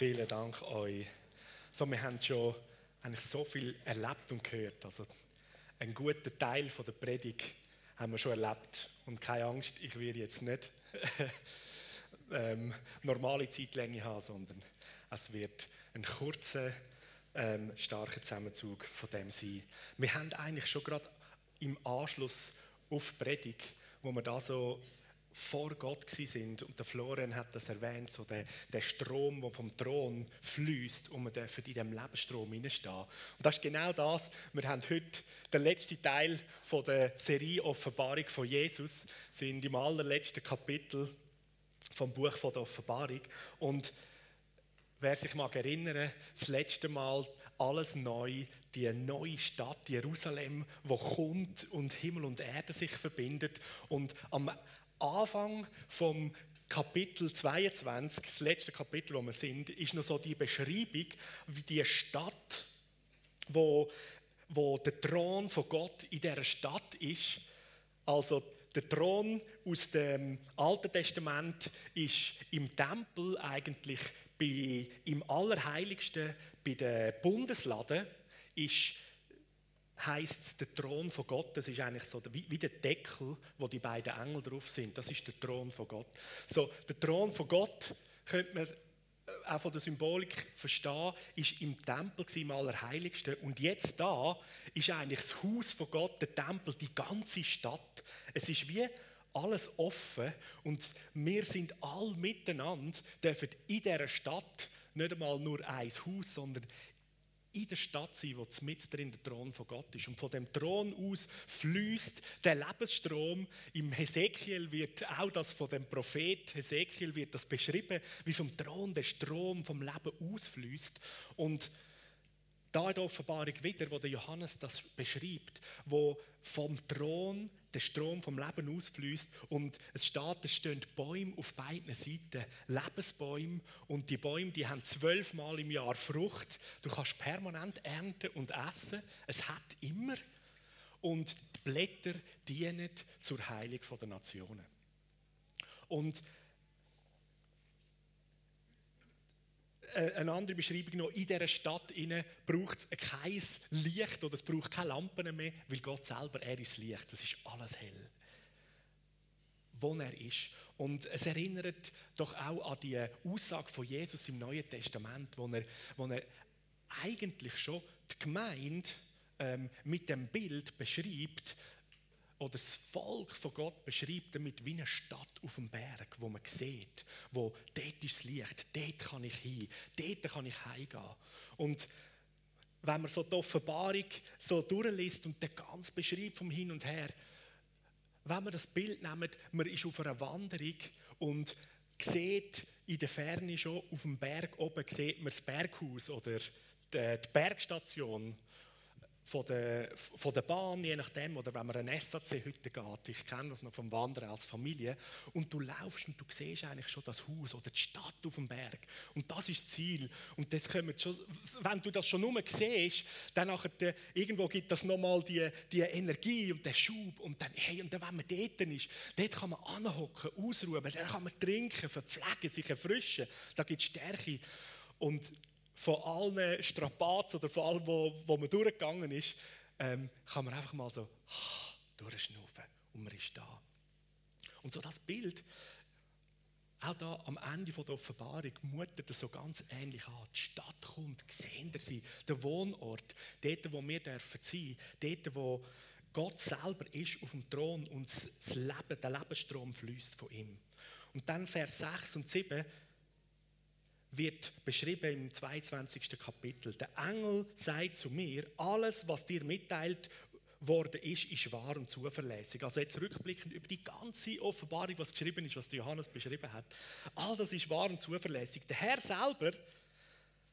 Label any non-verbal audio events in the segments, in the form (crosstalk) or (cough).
Vielen Dank euch. So, wir haben schon eigentlich so viel erlebt und gehört. Also, einen guten Teil von der Predigt haben wir schon erlebt. Und keine Angst, ich werde jetzt nicht (laughs) ähm, normale Zeitlänge haben, sondern es wird ein kurzer, ähm, starker Zusammenzug von dem sein. Wir haben eigentlich schon gerade im Anschluss auf die Predigt, wo wir da so vor Gott sind. Und der Florian hat das erwähnt, so der, der Strom, der vom Thron fließt und wir dürfen in diesem Lebensstrom hineinstehen. Und das ist genau das, wir haben heute den letzten Teil von der Serie Offenbarung von Jesus, sind im allerletzten Kapitel vom Buch von der Offenbarung. Und wer sich mag erinnern, das letzte Mal alles neu, die neue Stadt Jerusalem, wo kommt und Himmel und Erde sich verbindet. Und am Anfang vom Kapitel 22, das letzte Kapitel, wo wir sind, ist noch so die Beschreibung, wie die Stadt, wo, wo der Thron von Gott in dieser Stadt ist. Also der Thron aus dem Alten Testament ist im Tempel eigentlich bei, im Allerheiligsten, bei den Bundesladen, ist heißt es der Thron von Gott. Das ist eigentlich so wie, wie, der Deckel, wo die beiden Engel drauf sind. Das ist der Thron von Gott. So, der Thron von Gott könnte man äh, auch von der Symbolik verstehen, ist im Tempel im Allerheiligsten. Und jetzt da ist eigentlich das Haus von Gott, der Tempel, die ganze Stadt. Es ist wie alles offen und wir sind all miteinander, dürfen in dieser Stadt nicht einmal nur ein Haus, sondern in der Stadt sein, wo mit drin der Thron von Gott ist. Und von dem Thron aus fließt der Lebensstrom. Im Hesekiel wird auch das von dem Prophet Hesekiel wird das beschrieben, wie vom Thron der Strom vom Leben ausfließt. Und da in der Offenbarung wieder, wo der Johannes das beschreibt, wo vom Thron der Strom vom Leben ausfließt und es steht, es stehen Bäume auf beiden Seiten, Lebensbäume und die Bäume, die haben zwölfmal im Jahr Frucht. Du kannst permanent ernten und essen. Es hat immer und die Blätter dienen zur Heilung der Nationen. Und eine andere Beschreibung noch, in dieser Stadt braucht es kein Licht oder es braucht keine Lampen mehr, weil Gott selber, er ist Licht, das ist alles hell. Wo er ist. Und es erinnert doch auch an die Aussage von Jesus im Neuen Testament, wo er, wo er eigentlich schon die Gemeinde ähm, mit dem Bild beschreibt, oder das Volk von Gott beschreibt damit wie eine Stadt auf dem Berg, wo man sieht, wo dort ist das Licht, dort kann ich hin, dort kann ich heimgehen. Und wenn man so die Offenbarung so durchliest und den ganz beschreibt vom Hin und Her, wenn man das Bild nimmt, man ist auf einer Wanderung und sieht in der Ferne schon auf dem Berg oben sieht man das Berghaus oder die Bergstation von der, von der Bahn, je nachdem, oder wenn man eine SAC heute geht, ich kenne das noch vom Wandern als Familie, und du laufst und du siehst eigentlich schon das Haus oder die Stadt auf dem Berg. Und das ist das Ziel. Und das schon, wenn du das schon nur siehst, dann nachher, irgendwo gibt das nochmal die, die Energie und den Schub. Und dann, hey, und dann, wenn man dort ist, dort kann man anhocken, ausruhen, dann kann man trinken, verpflegen, sich erfrischen. Da gibt es Stärke. Und von allen Strapazen oder von allem, wo, wo man durchgegangen ist, ähm, kann man einfach mal so (sighs) durchschnaufen und man ist da. Und so das Bild, auch da am Ende der Offenbarung, mutet das so ganz ähnlich an. Die Stadt kommt, sehen Sie, der Wohnort, dort, wo wir dürfen sein, dort, wo Gott selber ist auf dem Thron und das Leben, der Lebensstrom fließt von ihm. Und dann Vers 6 und 7 wird beschrieben im 22. Kapitel. Der Engel sagt zu mir, alles, was dir mitteilt worden ist, ist wahr und zuverlässig. Also jetzt rückblickend über die ganze Offenbarung, was geschrieben ist, was Johannes beschrieben hat. All das ist wahr und zuverlässig. Der Herr selber,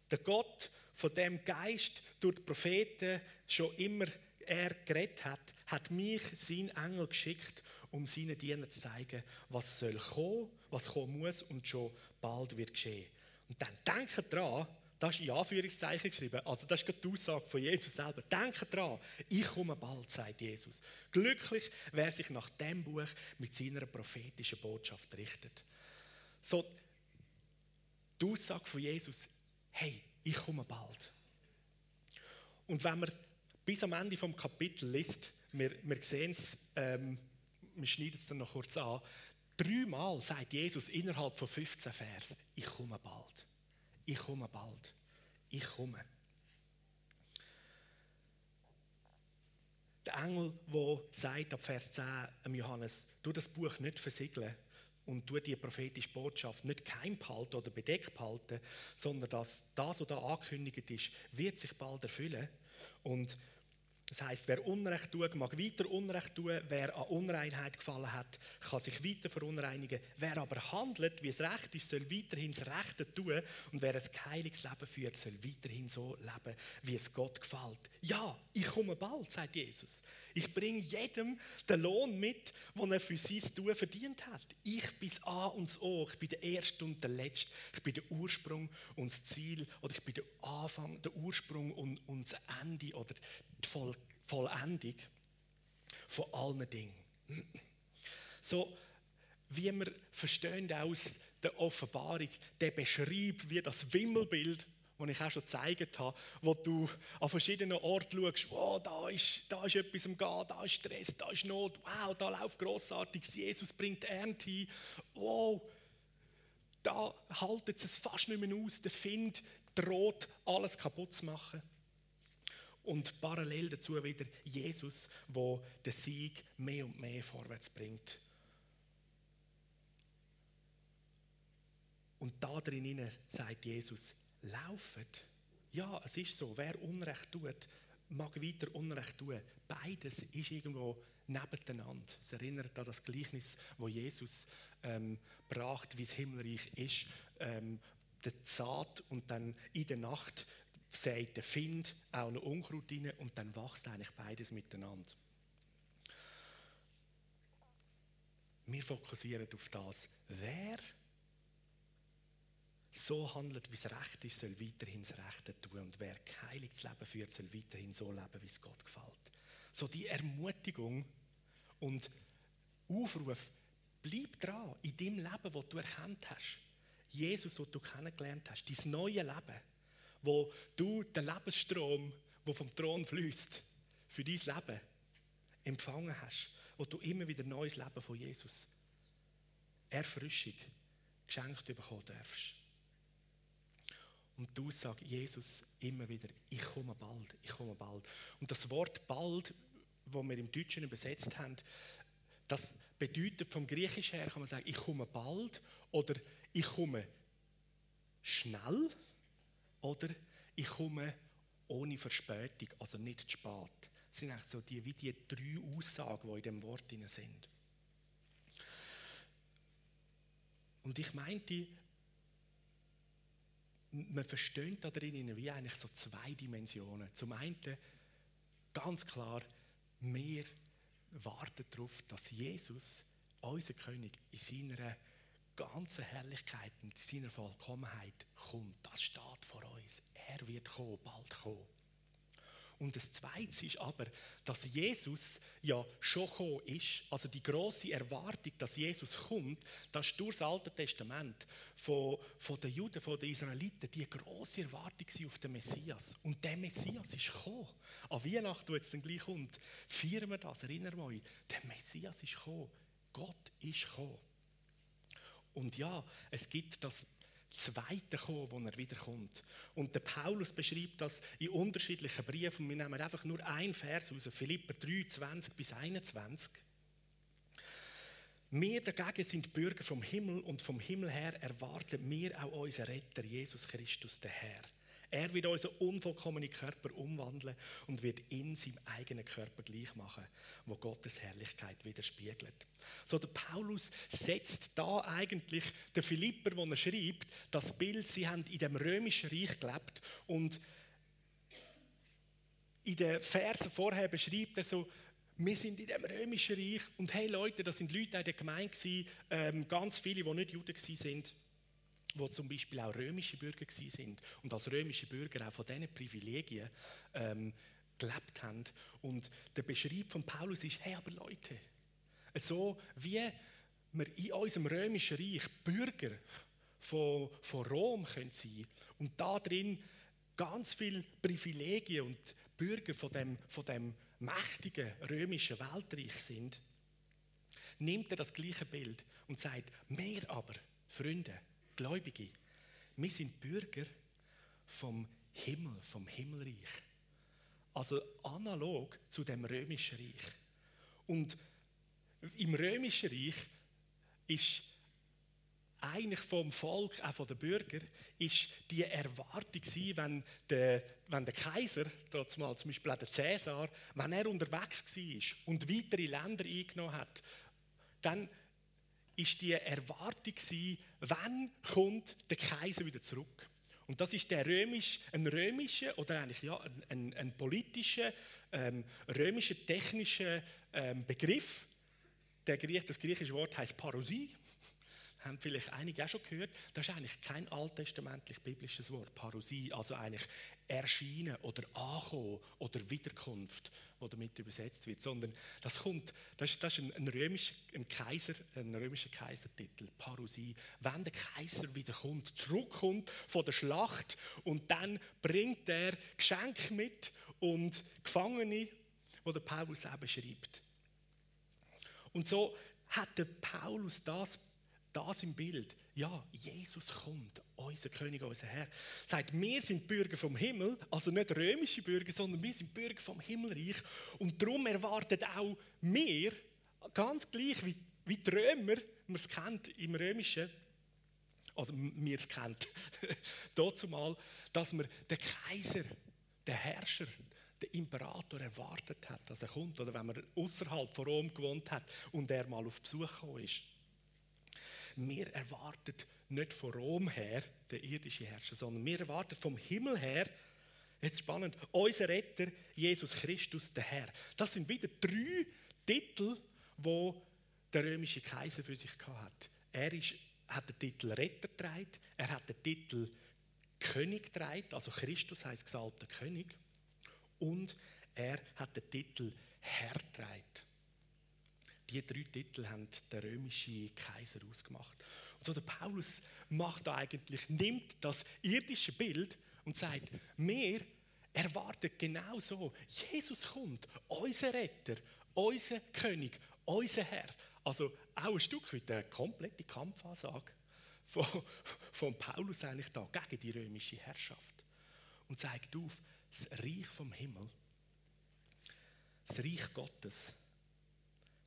der Gott, von dem Geist durch die Propheten schon immer er geredet hat, hat mich, sein Engel, geschickt, um seinen Dienern zu zeigen, was soll kommen, was kommen muss und schon bald wird geschehen. Und dann denkt dran, das ist in Anführungszeichen geschrieben, also das ist die Aussage von Jesus selber. Denkt dran, ich komme bald, sagt Jesus. Glücklich, wer sich nach dem Buch mit seiner prophetischen Botschaft richtet. So, die Aussage von Jesus, hey, ich komme bald. Und wenn man bis am Ende vom Kapitel liest, wir, wir sehen es, ähm, wir schneiden es dann noch kurz an, dreimal sagt Jesus innerhalb von 15 Versen, ich komme bald, ich komme bald, ich komme. Der Engel, der sagt ab Vers 10 Johannes, du das Buch nicht versiegeln und du die prophetische Botschaft nicht geheim behalten oder bedeckt behalten, sondern dass das, was da angekündigt ist, wird sich bald erfüllen. Und das heißt, wer Unrecht tut, mag weiter Unrecht tun. Wer an Unreinheit gefallen hat, kann sich weiter verunreinigen. Wer aber handelt, wie es recht ist, soll weiterhin das Rechte tun. Und wer ein heiliges Leben führt, soll weiterhin so leben, wie es Gott gefällt. Ja, ich komme bald, sagt Jesus. Ich bringe jedem den Lohn mit, den er für sein Tun verdient hat. Ich bin das A und das O. Ich bin der Erste und der Letzte. Ich bin der Ursprung und das Ziel. Oder ich bin der Anfang, der Ursprung und, und das Ende. Oder die Vollendung von allen Dingen. So, wie wir verstehen aus der Offenbarung, der beschreibt, wie das Wimmelbild, das ich auch schon gezeigt habe, wo du an verschiedenen Orten schaust, wow, da ist, da ist etwas am Gehen, da ist Stress, da ist Not, wow, da läuft grossartig, Jesus bringt Ernte ein, wow, da haltet es fast nicht mehr aus, der Find droht, alles kaputt zu machen. Und parallel dazu wieder Jesus, wo den Sieg mehr und mehr vorwärts bringt. Und da drin sagt Jesus, laufet. Ja, es ist so, wer Unrecht tut, mag weiter Unrecht tun. Beides ist irgendwo nebeneinander. Es erinnert an das Gleichnis, wo Jesus ähm, bracht, wie das Himmelreich ist. Ähm, der Saat und dann in der Nacht sät der Find auch noch Unkraut rein und dann wächst eigentlich beides miteinander. Wir fokussieren auf das. Wer so handelt, wie es recht ist, soll weiterhin das Rechte tun. Und wer kein heiliges Leben führt, soll weiterhin so leben, wie es Gott gefällt. So die Ermutigung und Aufruf, bleib dran in dem Leben, das du erkannt hast. Jesus, das du kennengelernt hast, dein neues Leben wo du den Lebensstrom, der vom Thron fließt, für dein Leben empfangen hast, wo du immer wieder neues Leben von Jesus, Erfrischung, geschenkt bekommen darfst. Und du sagst Jesus immer wieder, ich komme bald, ich komme bald. Und das Wort bald, wo wir im Deutschen übersetzt haben, das bedeutet vom Griechisch her, kann man sagen, ich komme bald oder ich komme schnell oder ich komme ohne Verspätung, also nicht zu spät. Das sind eigentlich so die, wie die drei Aussagen, die in dem Wort sind. Und ich meinte, man versteht da drin wie eigentlich so zwei Dimensionen. Zum einen ganz klar, wir warten darauf, dass Jesus, unser König, in seiner ganzen Herrlichkeit und seiner Vollkommenheit kommt. Das steht vor uns. Er wird kommen, bald kommen. Und das Zweite ist aber, dass Jesus ja schon gekommen ist. Also die große Erwartung, dass Jesus kommt, das ist durch das Alte Testament von, von den Juden, von den Israeliten, die große Erwartung auf den Messias. Und der Messias ist gekommen. An Weihnachten, wo jetzt dann gleich kommt, feiern wir das, erinnern wir euch. Der Messias ist gekommen. Gott ist gekommen. Und ja, es gibt das zweite Kommen, wo er wiederkommt. Und der Paulus beschreibt das in unterschiedlichen Briefen. Wir nehmen einfach nur einen Vers aus, Philipper 3, 20 bis 21. Wir dagegen sind Bürger vom Himmel und vom Himmel her erwarten wir auch unseren Retter, Jesus Christus, der Herr. Er wird unseren unvollkommenen Körper umwandeln und wird in seinem eigenen Körper gleich machen, wo Gottes Herrlichkeit widerspiegelt. So der Paulus setzt da eigentlich der Philipper, wo er schreibt, das Bild, sie haben in dem römischen Reich gelebt und in den Versen vorher beschreibt er so, wir sind in dem römischen Reich und hey Leute, das sind Leute in der Gemeinde ähm, ganz viele, die nicht Juden sind wo zum Beispiel auch römische Bürger sind und als römische Bürger auch von diesen Privilegien ähm, gelebt haben. Und der Beschreib von Paulus ist, hey, aber Leute, so wie wir in unserem römischen Reich Bürger von, von Rom können sein und da drin ganz viele Privilegien und Bürger von dem, von dem mächtigen römischen Weltreich sind, nimmt er das gleiche Bild und sagt, wir aber, Freunde, Gläubige, wir sind Bürger vom Himmel, vom Himmelreich. Also analog zu dem römischen Reich. Und im römischen Reich ist eigentlich vom Volk, auch von den Bürgern, ist die Erwartung gewesen, wenn der, wenn der Kaiser, zum Beispiel der Cäsar, wenn er unterwegs war und weitere Länder eingenommen hat, dann ist die Erwartung gewesen, wann kommt der Kaiser wieder zurück? Und das ist der römisch, ein römischer oder eigentlich ja, ein, ein, ein politischer, ähm, römischer technischer ähm, Begriff. Der, das griechische Wort heißt Parosie haben vielleicht einige auch schon gehört, das ist eigentlich kein alttestamentlich biblisches Wort, Parosie, also eigentlich Erscheinen oder Ankommen oder Wiederkunft, wo damit übersetzt wird, sondern das kommt, das ist, das ist ein, ein, römischer, ein, Kaiser, ein römischer Kaisertitel, Parosie, wenn der Kaiser wiederkommt, zurückkommt von der Schlacht und dann bringt er Geschenke mit und Gefangene, wo der Paulus eben schreibt. Und so hat der Paulus das das im Bild. Ja, Jesus kommt, unser König, unser Herr. Sagt, wir sind Bürger vom Himmel, also nicht römische Bürger, sondern wir sind Bürger vom Himmelreich. Und darum erwartet auch wir, ganz gleich wie, wie die Römer, man es kennt im Römischen, oder (laughs) wir es kennt, dazu dass man den Kaiser, den Herrscher, den Imperator erwartet hat, dass er kommt. Oder wenn man außerhalb von Rom gewohnt hat und er mal auf Besuch gekommen ist. Wir erwarten nicht von Rom her, der irdische Herrscher, sondern wir erwarten vom Himmel her, jetzt spannend, unser Retter, Jesus Christus, der Herr. Das sind wieder drei Titel, wo der römische Kaiser für sich hat. Er ist, hat den Titel Retter getragen, er hat den Titel König getragen, also Christus heißt gesalbter König, und er hat den Titel Herr getragen. Die drei Titel haben der römische Kaiser ausgemacht. Und so der Paulus macht da eigentlich, nimmt das irdische Bild und sagt, wir erwarten genau so, Jesus kommt, unser Retter, unser König, unser Herr. Also auch ein Stück weit eine komplette Kampfansage von, von Paulus eigentlich da gegen die römische Herrschaft. Und zeigt auf, das Reich vom Himmel, das Reich Gottes,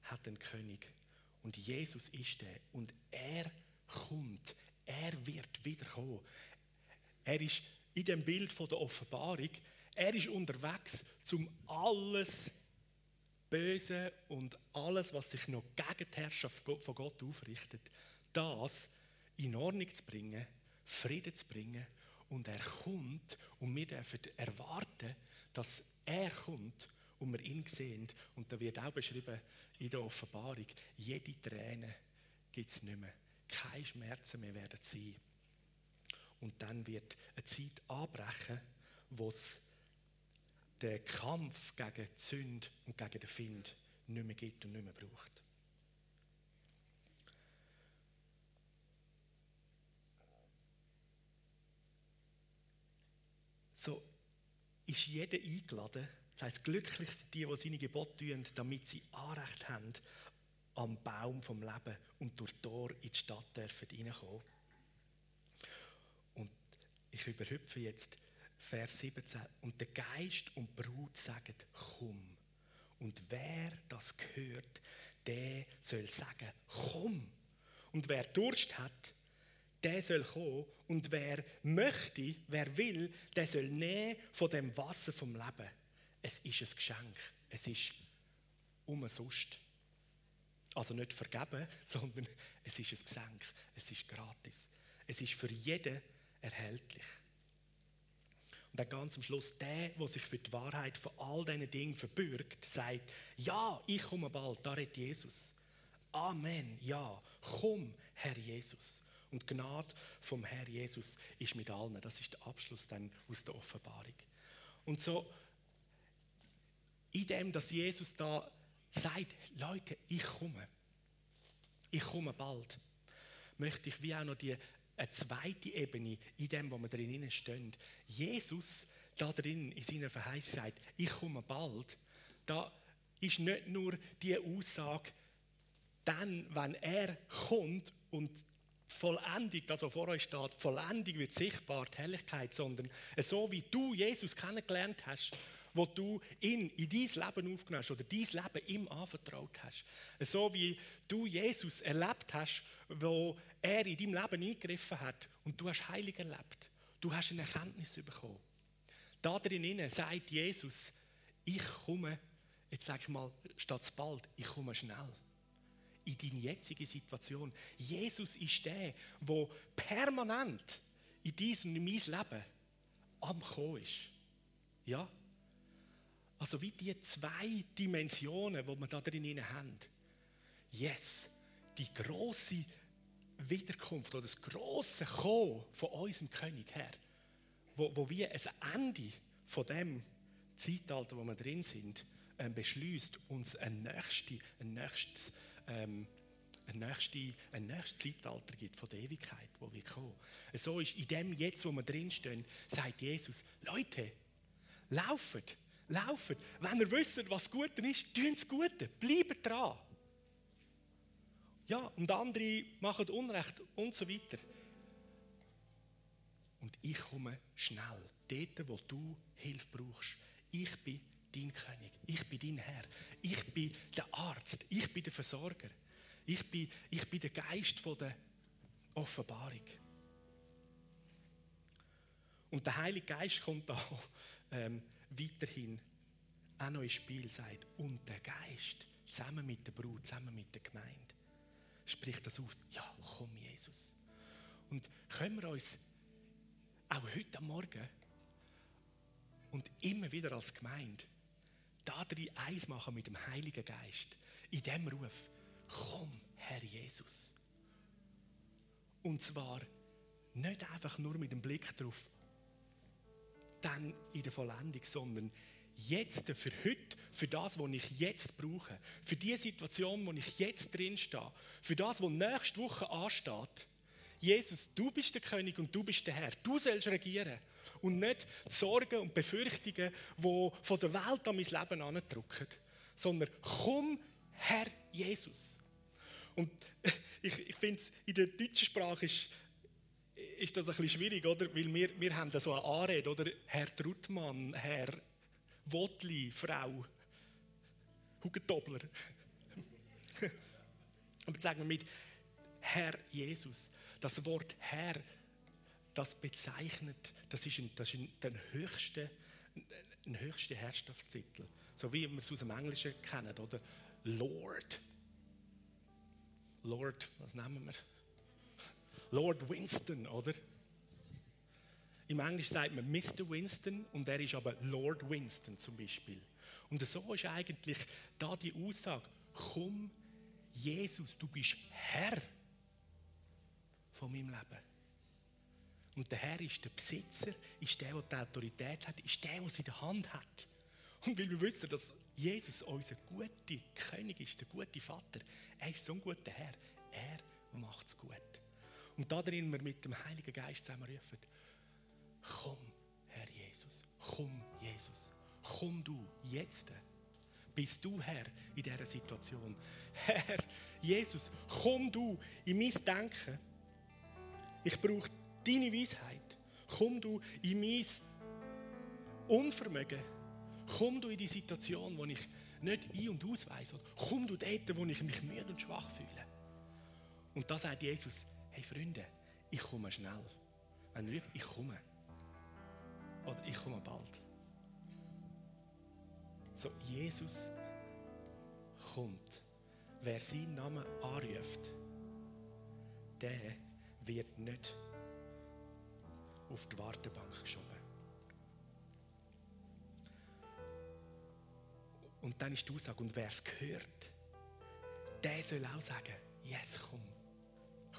hat einen König. Und Jesus ist der. Und er kommt. Er wird wiederkommen. Er ist in dem Bild von der Offenbarung, er ist unterwegs, um alles Böse und alles, was sich noch gegen die Herrschaft von Gott aufrichtet, das in Ordnung zu bringen, Frieden zu bringen. Und er kommt und wir dürfen erwarten, dass er kommt und wir ihn sehen. Und da wird auch beschrieben in der Offenbarung, jede Träne gibt es nicht mehr. Keine Schmerzen mehr werden sein. Und dann wird eine Zeit anbrechen, wo es den Kampf gegen die Sünde und gegen den Find nicht mehr gibt und nicht mehr braucht. So ist jeder eingeladen, das heisst, glücklich sind die, die seine Gebote tun, damit sie Anrecht haben am Baum vom Leben und durch Tor in die Stadt dürfen reinkommen. Und ich überhüpfe jetzt Vers 17. Und der Geist und die Brut sagen, komm. Und wer das gehört, der soll sagen, komm. Und wer Durst hat, der soll kommen. Und wer möchte, wer will, der soll nehmen von dem Wasser vom Leben es ist ein Geschenk. Es ist umsonst. Also nicht vergeben, (laughs) sondern es ist ein Geschenk. Es ist gratis. Es ist für jeden erhältlich. Und dann ganz am Schluss, der, der sich für die Wahrheit von all diesen Dingen verbürgt, sagt, ja, ich komme bald, da redet Jesus. Amen, ja, komm, Herr Jesus. Und Gnade vom Herr Jesus ist mit allen. Das ist der Abschluss dann aus der Offenbarung. Und so in dem, dass Jesus da sagt, Leute, ich komme. Ich komme bald. möchte ich wie auch noch die, eine zweite Ebene in dem, wo wir drinnen stehen. Jesus da drin in seiner Verheißung sagt, ich komme bald. Da ist nicht nur die Aussage, dann, wenn er kommt und Vollendung, das, was vor euch steht, Vollendung wird sichtbar, die Herrlichkeit, sondern so wie du Jesus kennengelernt hast, wo du ihn in dein Leben aufgenommen hast oder dein Leben ihm anvertraut hast. So wie du Jesus erlebt hast, wo er in deinem Leben eingegriffen hat und du hast heilig erlebt. Du hast eine Erkenntnis bekommen. Da drin sagt Jesus, ich komme, jetzt sag ich mal, statt bald, ich komme schnell in deine jetzige Situation. Jesus ist der, der permanent in diesem und in mein Leben am Kommen ist. Ja? Also wie die zwei Dimensionen, die wir da drin haben. Yes, die große Wiederkunft oder das große Kommen von unserem König her, wo, wo wir ein Ende von dem Zeitalter, wo wir drin sind, ähm, beschließt, uns ein nächstes, ein nächstes ähm, ein nächstes, ein nächstes Zeitalter gibt von der Ewigkeit, wo wir kommen. So ist in dem jetzt, wo wir drinstehen, sagt Jesus, Leute, laufet, laufet. Wenn ihr wisst, was gut ist, tun das Gute, bleibt dran. Ja, und andere machen Unrecht und so weiter. Und ich komme schnell, dort, wo du Hilfe brauchst. Ich bin dein König, ich bin dein Herr, ich bin der Arzt, ich bin der Versorger, ich bin, ich bin der Geist von der Offenbarung. Und der Heilige Geist kommt da (laughs) ähm, weiterhin auch noch ins Spiel, sagt, und der Geist, zusammen mit der Brut, zusammen mit der Gemeinde, spricht das aus, ja, komm Jesus. Und können wir uns auch heute Morgen und immer wieder als Gemeinde da drin eins machen mit dem Heiligen Geist. In dem Ruf, komm, Herr Jesus. Und zwar nicht einfach nur mit dem Blick darauf, dann in der Vollendung, sondern jetzt, für heute, für das, was ich jetzt brauche, für die Situation, wo ich jetzt drin stehe, für das, was nächste Woche ansteht. Jesus, du bist der König und du bist der Herr. Du sollst regieren und nicht die Sorgen und Befürchtungen, die von der Welt an mein Leben andrücken, sondern komm, Herr Jesus. Und (laughs) ich, ich finde, in der deutschen Sprache ist, ist das ein bisschen schwierig, oder? Weil wir, wir haben da so eine Anrede, oder? Herr Trutmann, Herr Wotli, Frau Hugentobler. (laughs) Aber sagen wir mit Herr Jesus. Das Wort Herr das bezeichnet, das ist, ein, das ist ein, der höchste, ein höchster Herrschaftstitel. So wie wir es aus dem Englischen kennen, oder? Lord. Lord, was nehmen wir? Lord Winston, oder? Im Englischen sagt man Mr. Winston und er ist aber Lord Winston zum Beispiel. Und so ist eigentlich da die Aussage: Komm, Jesus, du bist Herr von meinem Leben. Und der Herr ist der Besitzer, ist der, der die Autorität hat, ist der, der sie in der Hand hat. Und weil wir wissen, dass Jesus unser guter König ist, der gute Vater, er ist so ein guter Herr, er macht es gut. Und da drin wir mit dem Heiligen Geist zusammen rufen, komm, Herr Jesus, komm, Jesus, komm du jetzt. Bist du Herr in dieser Situation? Herr Jesus, komm du in mein Denken. Ich brauche deine Weisheit. Komm du in mein Unvermögen. Komm du in die Situation, wo ich nicht ein- und ausweise. Komm du dort, wo ich mich müde und schwach fühle. Und da sagt Jesus, hey Freunde, ich komme schnell. Wenn du ich komme. Oder ich komme bald. So, Jesus kommt. Wer seinen Namen anruft, der wird nicht auf die Wartebank geschoben. Und dann ist die Aussage, und wer es gehört, der soll auch sagen, yes, komm,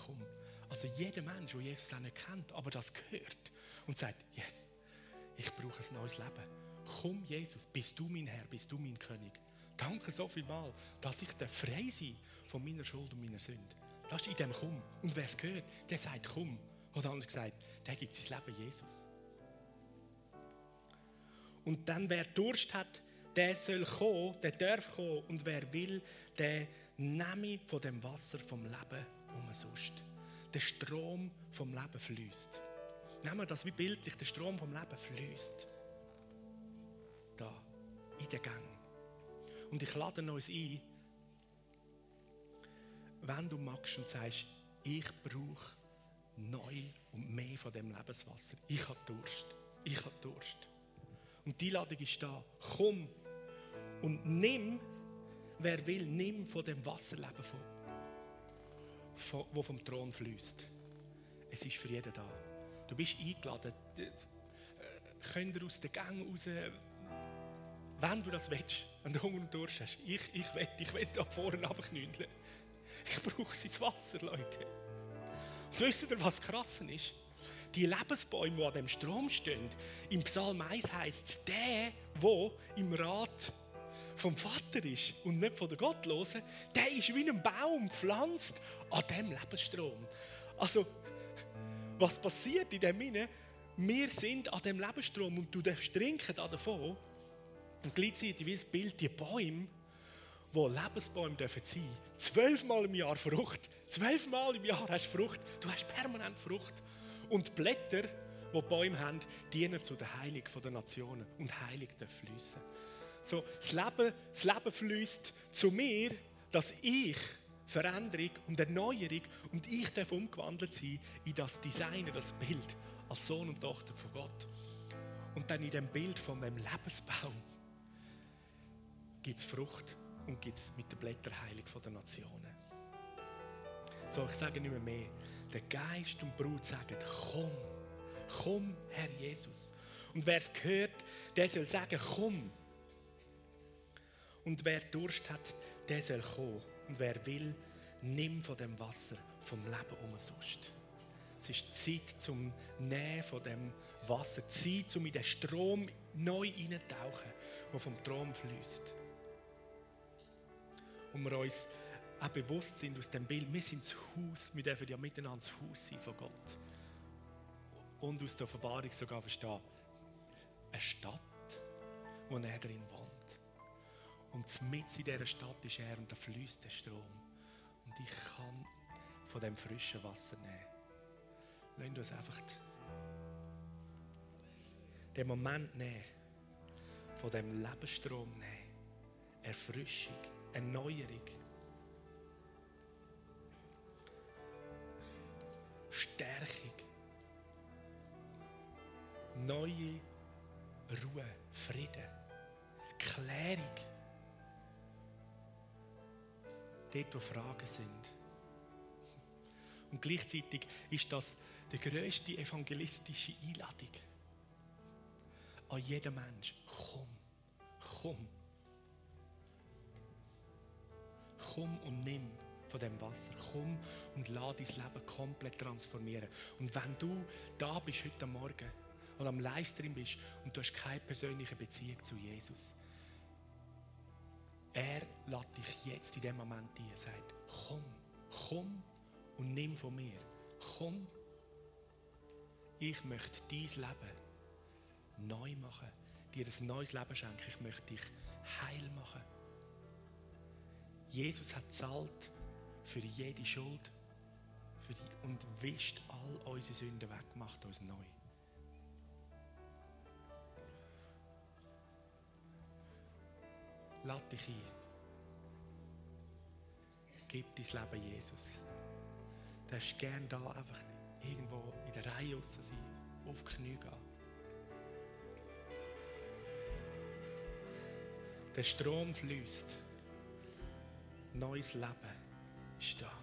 komm. Also jeder Mensch, der Jesus auch nicht kennt, aber das gehört und sagt, yes, ich brauche ein neues Leben. Komm, Jesus, bist du mein Herr, bist du mein König. Danke so viel mal, dass ich frei sein von meiner Schuld und meiner Sünde. Das ist in dem Komm. Und wer es gehört, der sagt Komm. Oder anders gesagt, der gibt sein Leben Jesus. Und dann, wer Durst hat, der soll kommen, der darf kommen. Und wer will, der nehme von dem Wasser vom Leben umsonst. Der Strom vom Leben fließt. Nehmen wir das wie bildlich, der Strom vom Leben fließt. Da, in den Gang. Und ich lade uns ein, wenn du magst und sagst, ich brauche neu und mehr von dem Lebenswasser. Ich habe Durst. Ich habe Durst. Und die Ladung ist da. Komm und nimm, wer will, nimm von dem Wasserleben von, wo vom Thron fließt. Es ist für jeden da. Du bist eingeladen. Äh, könnt ihr aus den Gang raus, wenn du das willst, wenn du Hunger und Durst hast. Ich, ich will, ich will da vorne abknündeln. Ich brauche sein Wasser, Leute. Und wisst ihr, was krass ist? Die Lebensbäume, die an dem Strom stehen, im Psalm 1 heißt der, der im Rat vom Vater ist und nicht von der Gottlosen, der ist wie ein Baum pflanzt an dem Lebensstrom. Also, was passiert in dem Sinne? Wir sind an dem Lebensstrom und du darfst trinken davon. Und gleichzeitig wie das Bild, die Bäume, wo Lebensbäume dürfen sein. Zwölfmal im Jahr Frucht. Zwölfmal im Jahr hast du Frucht. Du hast permanent Frucht. Und die Blätter, die, die Bäume haben, dienen zu der Heilung der Nationen. Und Heilung darf fließen. So, das Leben, das Leben fließt zu mir, dass ich Veränderung und Erneuerung und ich darf umgewandelt sein in das Design, das Bild als Sohn und Tochter von Gott. Und dann in dem Bild von dem Lebensbaum gibt es Frucht und gibt es mit der Blätterheilung der Nationen. So, ich sage nicht mehr mehr. Der Geist und Brut sagen, komm, komm, Herr Jesus. Und wer es hört, der soll sagen, komm. Und wer Durst hat, der soll kommen. Und wer will, nimm von dem Wasser vom Leben umsonst. Es ist Zeit zum Nähen von dem Wasser, Zeit, um in den Strom neu einzutauchen, der vom Thron fließt und wir uns auch bewusst sind aus dem Bild, wir sind das Haus, wir dürfen ja miteinander das Haus sein von Gott. Und aus der Offenbarung sogar verstehen, eine Stadt, wo er drin wohnt. Und mit in dieser Stadt ist er und da fließt der Strom. Und ich kann von dem frischen Wasser nehmen. Lass uns einfach den Moment nehmen, von dem Lebensstrom nehmen. Erfrischung. Erneuerung. Stärkung. Neue Ruhe, Frieden, Klärung. Dort, wo Fragen sind. Und gleichzeitig ist das die größte evangelistische Einladung an jeden Mensch. Komm, komm. komm und nimm von dem Wasser. Komm und lass dein Leben komplett transformieren. Und wenn du da bist heute Morgen oder am Livestream bist und du hast keine persönliche Beziehung zu Jesus, er lädt dich jetzt in dem Moment ein. Er sagt, komm, komm und nimm von mir. Komm, ich möchte dein Leben neu machen, dir ein neues Leben schenken. Ich möchte dich heil machen. Jesus hat zahlt für jede Schuld und wischt all unsere Sünden weg, macht uns neu. Lade dich ein. Gib dein Leben Jesus. Du darfst gerne da einfach irgendwo in der Reihe raus sein, auf die Knie gehen. Der Strom fließt neues Leben ist da.